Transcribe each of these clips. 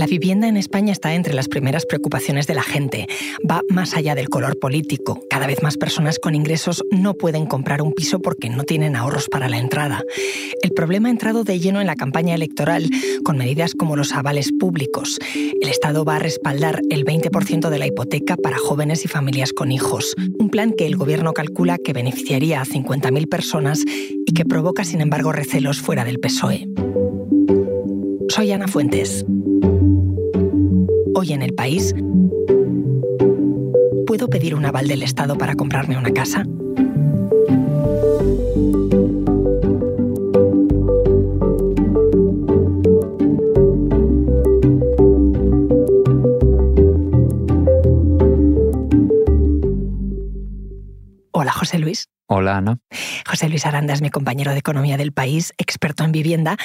La vivienda en España está entre las primeras preocupaciones de la gente. Va más allá del color político. Cada vez más personas con ingresos no pueden comprar un piso porque no tienen ahorros para la entrada. El problema ha entrado de lleno en la campaña electoral con medidas como los avales públicos. El Estado va a respaldar el 20% de la hipoteca para jóvenes y familias con hijos. Un plan que el Gobierno calcula que beneficiaría a 50.000 personas y que provoca, sin embargo, recelos fuera del PSOE. Soy Ana Fuentes. Hoy en el país, ¿puedo pedir un aval del Estado para comprarme una casa? Hola, José Luis. Hola, Ana. José Luis Aranda es mi compañero de Economía del país, experto en vivienda.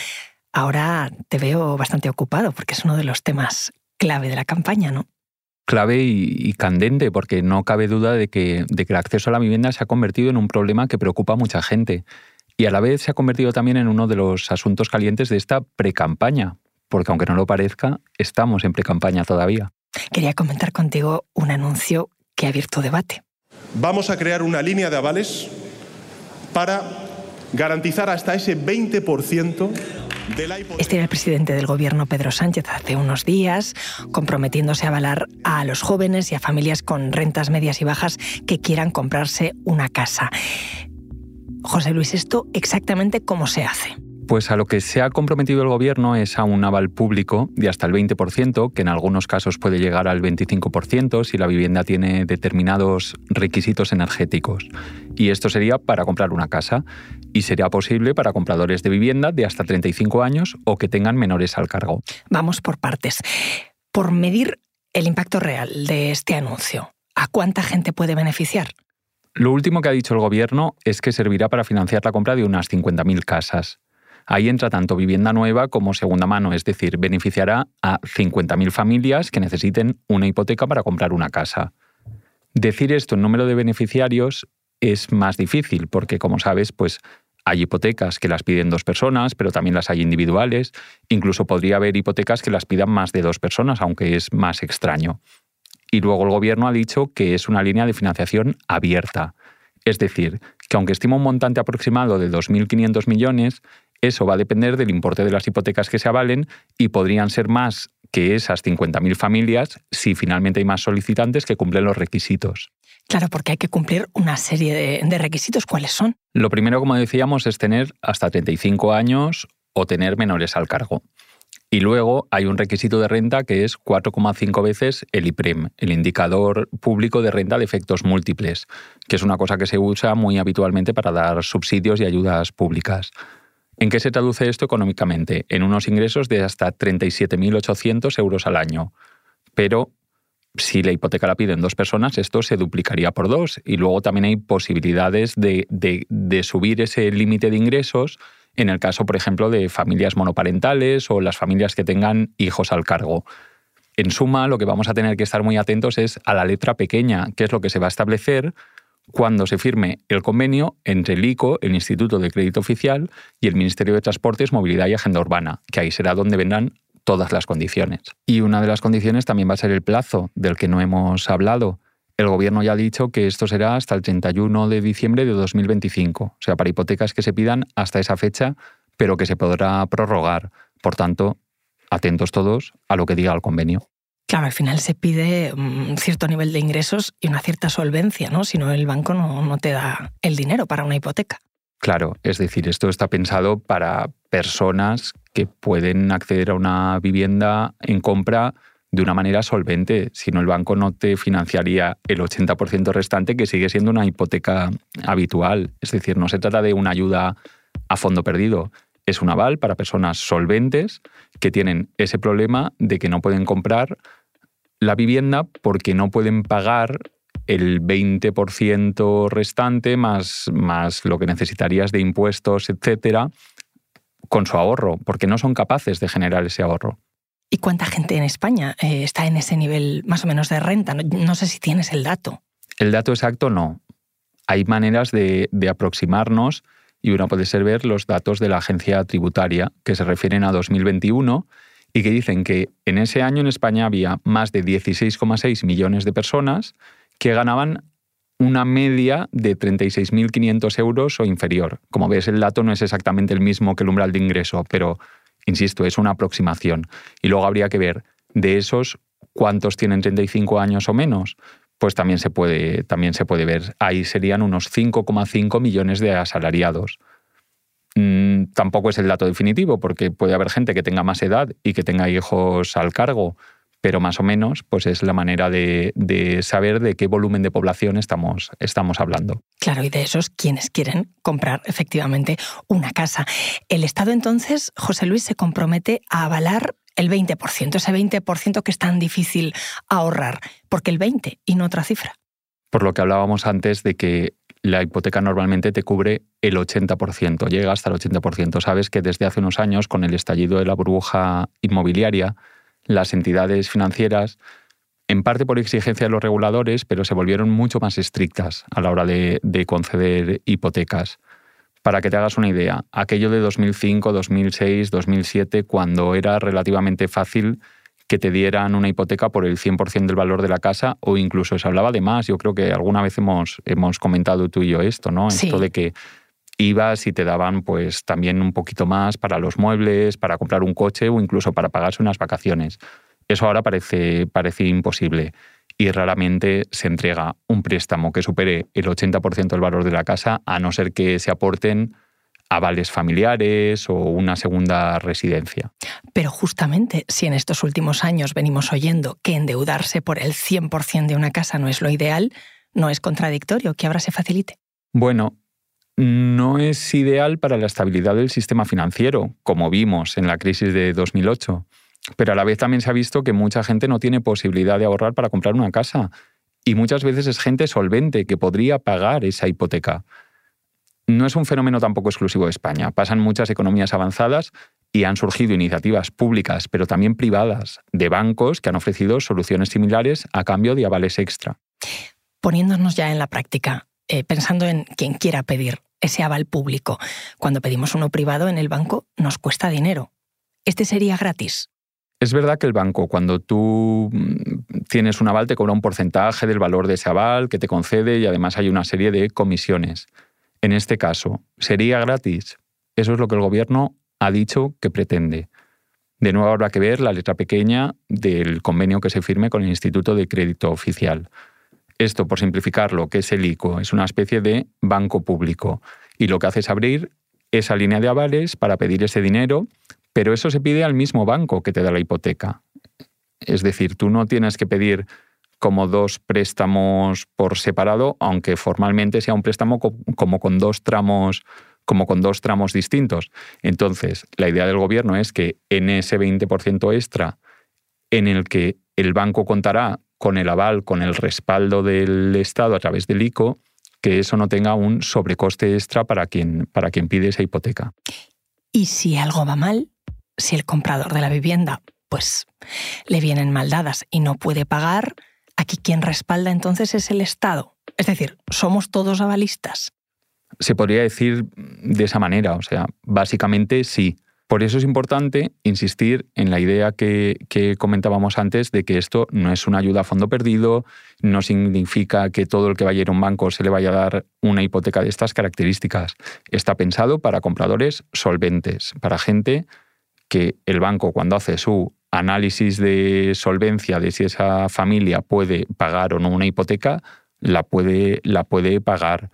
Ahora te veo bastante ocupado porque es uno de los temas clave de la campaña, ¿no? Clave y, candente, porque no cabe duda de que, de que el acceso a la vivienda se ha convertido en un problema que preocupa a mucha gente. Y a la vez se ha convertido también en uno de los asuntos calientes de esta precampaña, porque aunque no lo parezca, estamos en precampaña todavía. Quería comentar contigo un anuncio que ha abierto debate. Vamos a crear una línea de avales para garantizar hasta ese 20% este era el presidente del gobierno Pedro Sánchez hace unos días, comprometiéndose a avalar a los jóvenes y a familias con rentas medias y bajas que quieran comprarse una casa. José Luis, ¿esto exactamente cómo se hace? Pues a lo que se ha comprometido el Gobierno es a un aval público de hasta el 20%, que en algunos casos puede llegar al 25% si la vivienda tiene determinados requisitos energéticos. Y esto sería para comprar una casa. Y sería posible para compradores de vivienda de hasta 35 años o que tengan menores al cargo. Vamos por partes. Por medir el impacto real de este anuncio, ¿a cuánta gente puede beneficiar? Lo último que ha dicho el Gobierno es que servirá para financiar la compra de unas 50.000 casas. Ahí entra tanto vivienda nueva como segunda mano, es decir, beneficiará a 50.000 familias que necesiten una hipoteca para comprar una casa. Decir esto en número de beneficiarios es más difícil porque, como sabes, pues hay hipotecas que las piden dos personas, pero también las hay individuales. Incluso podría haber hipotecas que las pidan más de dos personas, aunque es más extraño. Y luego el gobierno ha dicho que es una línea de financiación abierta. Es decir, que aunque estima un montante aproximado de 2.500 millones, eso va a depender del importe de las hipotecas que se avalen y podrían ser más que esas 50.000 familias si finalmente hay más solicitantes que cumplen los requisitos. Claro, porque hay que cumplir una serie de, de, requisitos. ¿Cuáles son? Lo primero, como decíamos, es tener hasta 35 años o tener menores al cargo. Y luego hay un requisito de renta que es 4,5 veces el IPREM, el indicador público de renta de efectos múltiples, que es una cosa que se usa muy habitualmente para dar subsidios y ayudas públicas. ¿En qué se traduce esto económicamente? En unos ingresos de hasta 37.800 euros al año. Pero si la hipoteca la piden dos personas, esto se duplicaría por dos. Y luego también hay posibilidades de, de subir ese límite de ingresos en el caso, por ejemplo, de familias monoparentales o las familias que tengan hijos al cargo. En suma, lo que vamos a tener que estar muy atentos es a la letra pequeña, que es lo que se va a establecer cuando se firme el convenio entre el ICO, el Instituto de Crédito Oficial, y el Ministerio de Transportes, Movilidad y Agenda Urbana, que ahí será donde vendrán todas las condiciones. Y una de las condiciones también va a ser el plazo, del que no hemos hablado. El Gobierno ya ha dicho que esto será hasta el 31 de diciembre de 2025, o sea, para hipotecas que se pidan hasta esa fecha, pero que se podrá prorrogar. Por tanto, atentos todos a lo que diga el convenio. Claro, al final se pide un cierto nivel de ingresos y una cierta solvencia, ¿no? Si no, el banco no, te da el dinero para una hipoteca. Claro, es decir, esto está pensado para personas que pueden acceder a una vivienda en compra de una manera solvente, si no el banco no te financiaría el 80% restante, que sigue siendo una hipoteca habitual. Es decir, no se trata de una ayuda a fondo perdido, es un aval para personas solventes que tienen ese problema de que no pueden comprar la vivienda porque no pueden pagar el 20% restante más, más lo que necesitarías de impuestos, etcétera, con su ahorro, porque no son capaces de generar ese ahorro. ¿Y cuánta gente en España eh, está en ese nivel más o menos de renta? No, sé si tienes el dato. El dato exacto no. Hay maneras de, de aproximarnos y uno puede ser ver los datos de la agencia tributaria que se refieren a 2021 y que dicen que en ese año en España había más de 16,6 millones de personas que ganaban una media de 36.500 euros o inferior. Como ves, el dato no es exactamente el mismo que el umbral de ingreso, pero, insisto, es una aproximación. Y luego habría que ver de esos cuántos tienen 35 años o menos. Pues también se puede, también se puede ver. Ahí serían unos 5,5 millones de asalariados. Mm, tampoco es el dato definitivo, porque puede haber gente que tenga más edad y que tenga hijos al cargo, pero más o menos pues es la manera de, saber de qué volumen de población estamos, estamos hablando. Claro, y de esos quienes quieren comprar efectivamente una casa. El Estado entonces, José Luis, se compromete a avalar el 20%, ese 20% que es tan difícil ahorrar, porque el 20 y no otra cifra. Por lo que hablábamos antes de que la hipoteca normalmente te cubre el 80%, llega hasta el 80%. Sabes que desde hace unos años, con el estallido de la burbuja inmobiliaria, las entidades financieras, en parte por exigencia de los reguladores, pero se volvieron mucho más estrictas a la hora de, conceder hipotecas. Para que te hagas una idea, aquello de 2005, 2006, 2007, cuando era relativamente fácil que te dieran una hipoteca por el 100% del valor de la casa o incluso se hablaba de más. Yo creo que alguna vez hemos, hemos comentado tú y yo esto, ¿no? Esto de que ibas y te daban pues también un poquito más para los muebles, para comprar un coche o incluso para pagarse unas vacaciones. Eso ahora parece, parece imposible y raramente se entrega un préstamo que supere el 80% del valor de la casa, a no ser que se aporten avales familiares o una segunda residencia. Pero justamente si en estos últimos años venimos oyendo que endeudarse por el 100% de una casa no es lo ideal, ¿no es contradictorio que ahora se facilite? Bueno, no es ideal para la estabilidad del sistema financiero, como vimos en la crisis de 2008. Pero a la vez también se ha visto que mucha gente no tiene posibilidad de ahorrar para comprar una casa. Y muchas veces es gente solvente que podría pagar esa hipoteca. No es un fenómeno tampoco exclusivo de España. Pasan muchas economías avanzadas y han surgido iniciativas públicas, pero también privadas, de bancos que han ofrecido soluciones similares a cambio de avales extra. Poniéndonos ya en la práctica, eh, pensando en quien quiera pedir ese aval público. Cuando pedimos uno privado en el banco nos cuesta dinero. ¿Este sería gratis? Es verdad que el banco, cuando tú mm, tienes un aval, te cobra un porcentaje del valor de ese aval que te concede y además hay una serie de comisiones. En este caso, ¿sería gratis? Eso es lo que el gobierno ha dicho que pretende. De nuevo habrá que ver la letra pequeña del convenio que se firme con el Instituto de Crédito Oficial. Esto, por simplificarlo, que es el ICO, es una especie de banco público y lo que hace es abrir esa línea de avales para pedir ese dinero, pero eso se pide al mismo banco que te da la hipoteca. Es decir, tú no tienes que pedir como dos préstamos por separado, aunque formalmente sea un préstamo como con dos tramos como con dos tramos distintos. Entonces, la idea del gobierno es que en ese 20% extra en el que el banco contará con el aval, con el respaldo del Estado a través del ICO, que eso no tenga un sobrecoste extra para quien, para quien pide esa hipoteca. Y si algo va mal, si el comprador de la vivienda pues le vienen mal dadas y no puede pagar, aquí quien respalda entonces es el Estado. Es decir, somos todos avalistas. Se podría decir de esa manera, o sea, básicamente sí. Por eso es importante insistir en la idea que, comentábamos antes de que esto no es una ayuda a fondo perdido, no significa que todo el que vaya a ir a un banco se le vaya a dar una hipoteca de estas características. Está pensado para compradores solventes, para gente que el banco cuando hace su análisis de solvencia de si esa familia puede pagar o no una hipoteca, la puede, la puede pagar.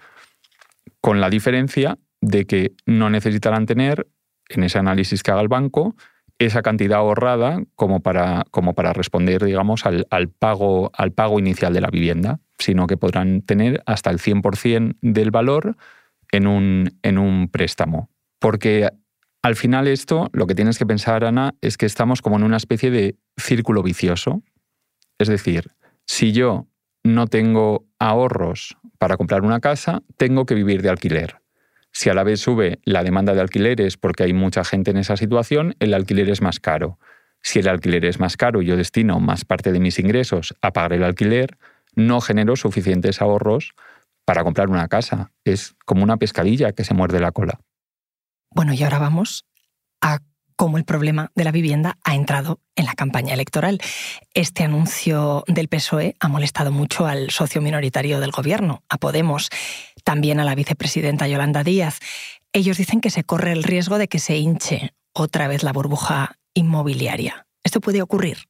Con la diferencia de que no necesitarán tener en ese análisis que haga el banco esa cantidad ahorrada como para, como para responder, digamos, al, pago, al pago inicial de la vivienda, sino que podrán tener hasta el 100% del valor en un, en un préstamo. Porque al final esto, lo que tienes que pensar, Ana, es que estamos como en una especie de círculo vicioso. Es decir, si yo no tengo ahorros para comprar una casa, tengo que vivir de alquiler. Si a la vez sube la demanda de alquileres porque hay mucha gente en esa situación, el alquiler es más caro. Si el alquiler es más caro y yo destino más parte de mis ingresos a pagar el alquiler, no genero suficientes ahorros para comprar una casa. Es como una pescadilla que se muerde la cola. Bueno, y ahora vamos a cómo el problema de la vivienda ha entrado en la campaña electoral. Este anuncio del PSOE ha molestado mucho al socio minoritario del gobierno, a Podemos, también a la vicepresidenta Yolanda Díaz. Ellos dicen que se corre el riesgo de que se hinche otra vez la burbuja inmobiliaria. ¿Esto puede ocurrir?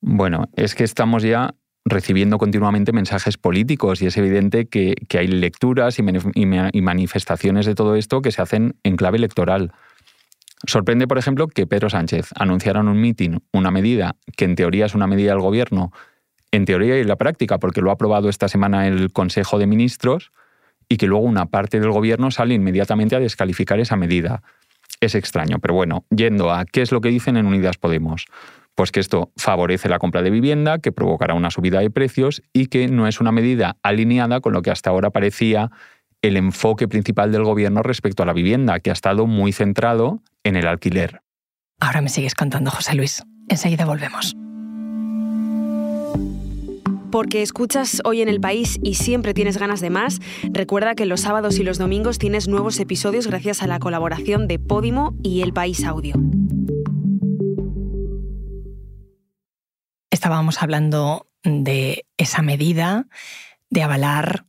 Bueno, es que estamos ya recibiendo continuamente mensajes políticos y es evidente que, hay lecturas y manifestaciones de todo esto que se hacen en clave electoral. Sorprende, por ejemplo, que Pedro Sánchez anunciara en un mitin una medida que en teoría es una medida del gobierno, en teoría y en la práctica, porque lo ha aprobado esta semana el Consejo de Ministros, y que luego una parte del gobierno sale inmediatamente a descalificar esa medida. Es extraño, pero bueno, yendo a qué es lo que dicen en Unidas Podemos. Pues que esto favorece la compra de vivienda, que provocará una subida de precios y que no es una medida alineada con lo que hasta ahora parecía el enfoque principal del gobierno respecto a la vivienda, que ha estado muy centrado en el alquiler. Ahora me sigues contando, José Luis. Enseguida volvemos. Porque escuchas hoy en el país y siempre tienes ganas de más, recuerda que los sábados y los domingos tienes nuevos episodios gracias a la colaboración de Podimo y El País Audio. Estábamos hablando de esa medida de avalar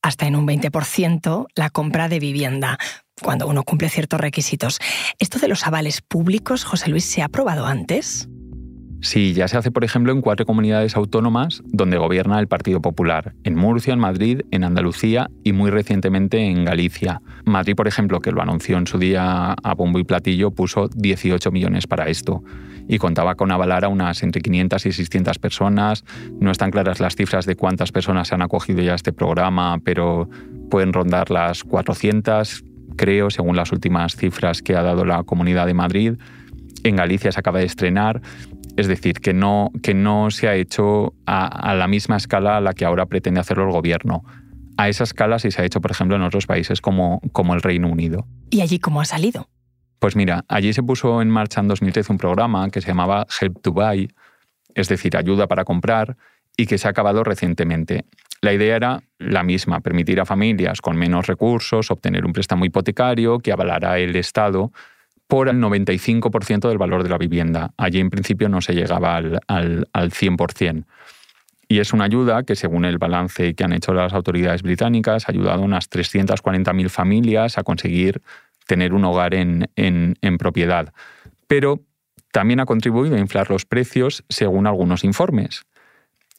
hasta en un 20% la compra de vivienda cuando uno cumple ciertos requisitos. ¿Esto de los avales públicos, José Luis, se ha aprobado antes? Sí, ya se hace, por ejemplo, en cuatro comunidades autónomas donde gobierna el Partido Popular, en Murcia, en Madrid, en Andalucía y muy recientemente en Galicia. Madrid, por ejemplo, que lo anunció en su día a bombo y platillo, puso 18 millones para esto y contaba con avalar a unas entre 500 y 600 personas. No están claras las cifras de cuántas personas se han acogido ya a este programa, pero pueden rondar las 400, creo, según las últimas cifras que ha dado la Comunidad de Madrid. En Galicia se acaba de estrenar. Es decir, que no, que no se ha hecho a, la misma escala a la que ahora pretende hacerlo el gobierno. A esa escala sí se ha hecho, por ejemplo, en otros países como, como el Reino Unido. ¿Y allí cómo ha salido? Pues mira, allí se puso en marcha en 2013 un programa que se llamaba Help to Buy, es decir, ayuda para comprar, y que se ha acabado recientemente. La idea era la misma, permitir a familias con menos recursos obtener un préstamo hipotecario que avalara el Estado por el 95% del valor de la vivienda. Allí en principio no se llegaba al, al, 100%. Y es una ayuda que, según el balance que han hecho las autoridades británicas, ha ayudado a unas 340.000 familias a conseguir tener un hogar en, en, en propiedad. Pero también ha contribuido a inflar los precios según algunos informes.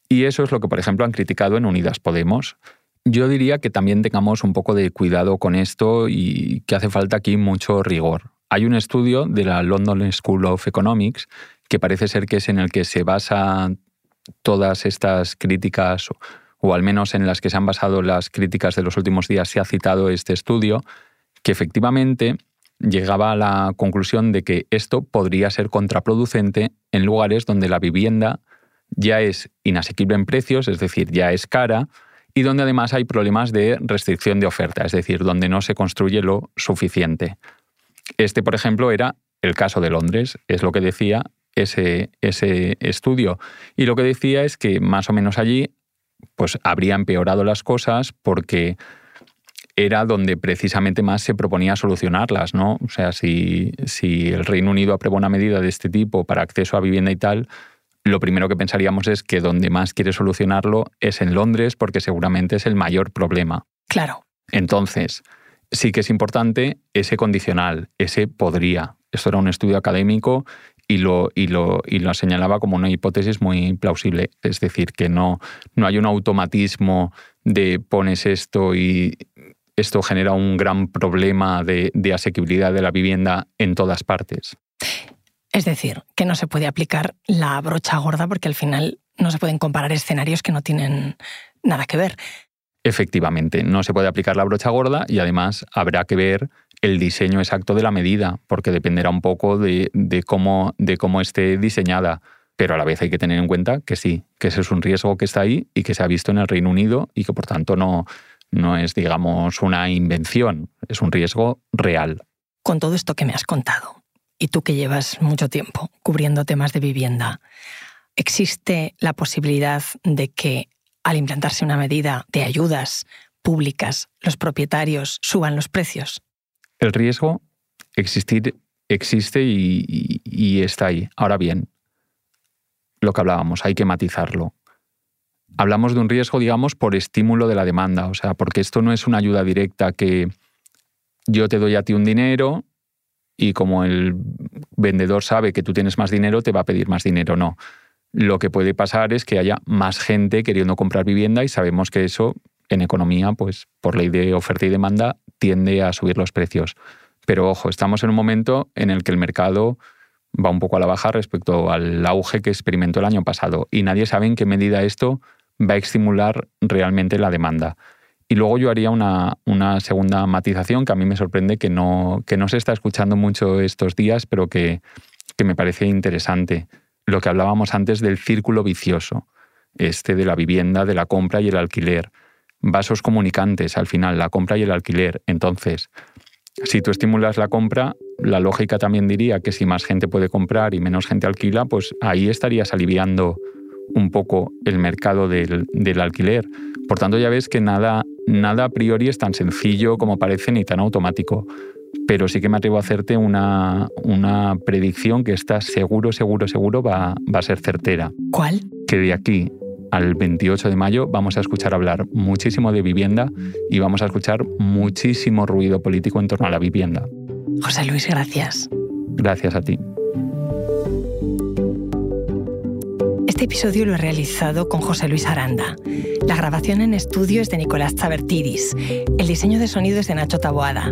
Y eso es lo que, por ejemplo, han criticado en Unidas Podemos. Yo diría que también tengamos un poco de cuidado con esto y que hace falta aquí mucho rigor. Hay un estudio de la London School of Economics que parece ser que es en el que se basa todas estas críticas, o al menos en las que se han basado las críticas de los últimos días, se ha citado este estudio, que efectivamente llegaba a la conclusión de que esto podría ser contraproducente en lugares donde la vivienda ya es inasequible en precios, es decir, ya es cara, y donde además hay problemas de restricción de oferta, es decir, donde no se construye lo suficiente. Este, por ejemplo, era el caso de Londres, es lo que decía ese, ese estudio. Y lo que decía es que más o menos allí pues habría empeorado las cosas porque era donde precisamente más se proponía solucionarlas, ¿no? O sea, si, si el Reino Unido aprueba una medida de este tipo para acceso a vivienda y tal, lo primero que pensaríamos es que donde más quiere solucionarlo es en Londres, porque seguramente es el mayor problema. Claro. Entonces, sí que es importante ese condicional, ese podría. Esto era un estudio académico y lo, y lo, y lo señalaba como una hipótesis muy plausible. Es decir, que no, no hay un automatismo de pones esto y esto genera un gran problema de, de asequibilidad de la vivienda en todas partes. Es decir, que no se puede aplicar la brocha gorda porque al final no se pueden comparar escenarios que no tienen nada que ver. Efectivamente, no se puede aplicar la brocha gorda y además habrá que ver el diseño exacto de la medida, porque dependerá un poco de, cómo, de cómo esté diseñada. Pero a la vez hay que tener en cuenta que sí, que ese es un riesgo que está ahí y que se ha visto en el Reino Unido y que por tanto no, no es, digamos, una invención, es un riesgo real. Con todo esto que me has contado, y tú que llevas mucho tiempo cubriendo temas de vivienda, ¿existe la posibilidad de que al implantarse una medida de ayudas públicas, los propietarios suban los precios? El riesgo existe y, está ahí. Ahora bien, lo que hablábamos, hay que matizarlo. Hablamos de un riesgo, digamos, por estímulo de la demanda, o sea, porque esto no es una ayuda directa que yo te doy a ti un dinero y como el vendedor sabe que tú tienes más dinero, te va a pedir más dinero. No. Lo que puede pasar es que haya más gente queriendo comprar vivienda y sabemos que eso en economía, pues por ley de oferta y demanda, tiende a subir los precios. Pero ojo, estamos en un momento en el que el mercado va un poco a la baja respecto al auge que experimentó el año pasado y nadie sabe en qué medida esto va a estimular realmente la demanda. Y luego yo haría una, segunda matización que a mí me sorprende que no, que no se está escuchando mucho estos días, pero que, que me parece interesante. Lo que hablábamos antes del círculo vicioso, este de la vivienda, de la compra y el alquiler. Vasos comunicantes al final, la compra y el alquiler. Entonces, si tú estimulas la compra, la lógica también diría que si más gente puede comprar y menos gente alquila, pues ahí estarías aliviando un poco el mercado del, alquiler. Por tanto, ya ves que nada, nada a priori es tan sencillo como parece ni tan automático. Pero sí que me atrevo a hacerte una, una predicción que está seguro, seguro, seguro va, va a ser certera. ¿Cuál? Que de aquí al 28 de mayo vamos a escuchar hablar muchísimo de vivienda y vamos a escuchar muchísimo ruido político en torno a la vivienda. José Luis, gracias. Gracias a ti. Este episodio lo he realizado con José Luis Aranda. La grabación en estudio es de Nicolás Chabertidis. El diseño de sonido es de Nacho Taboada.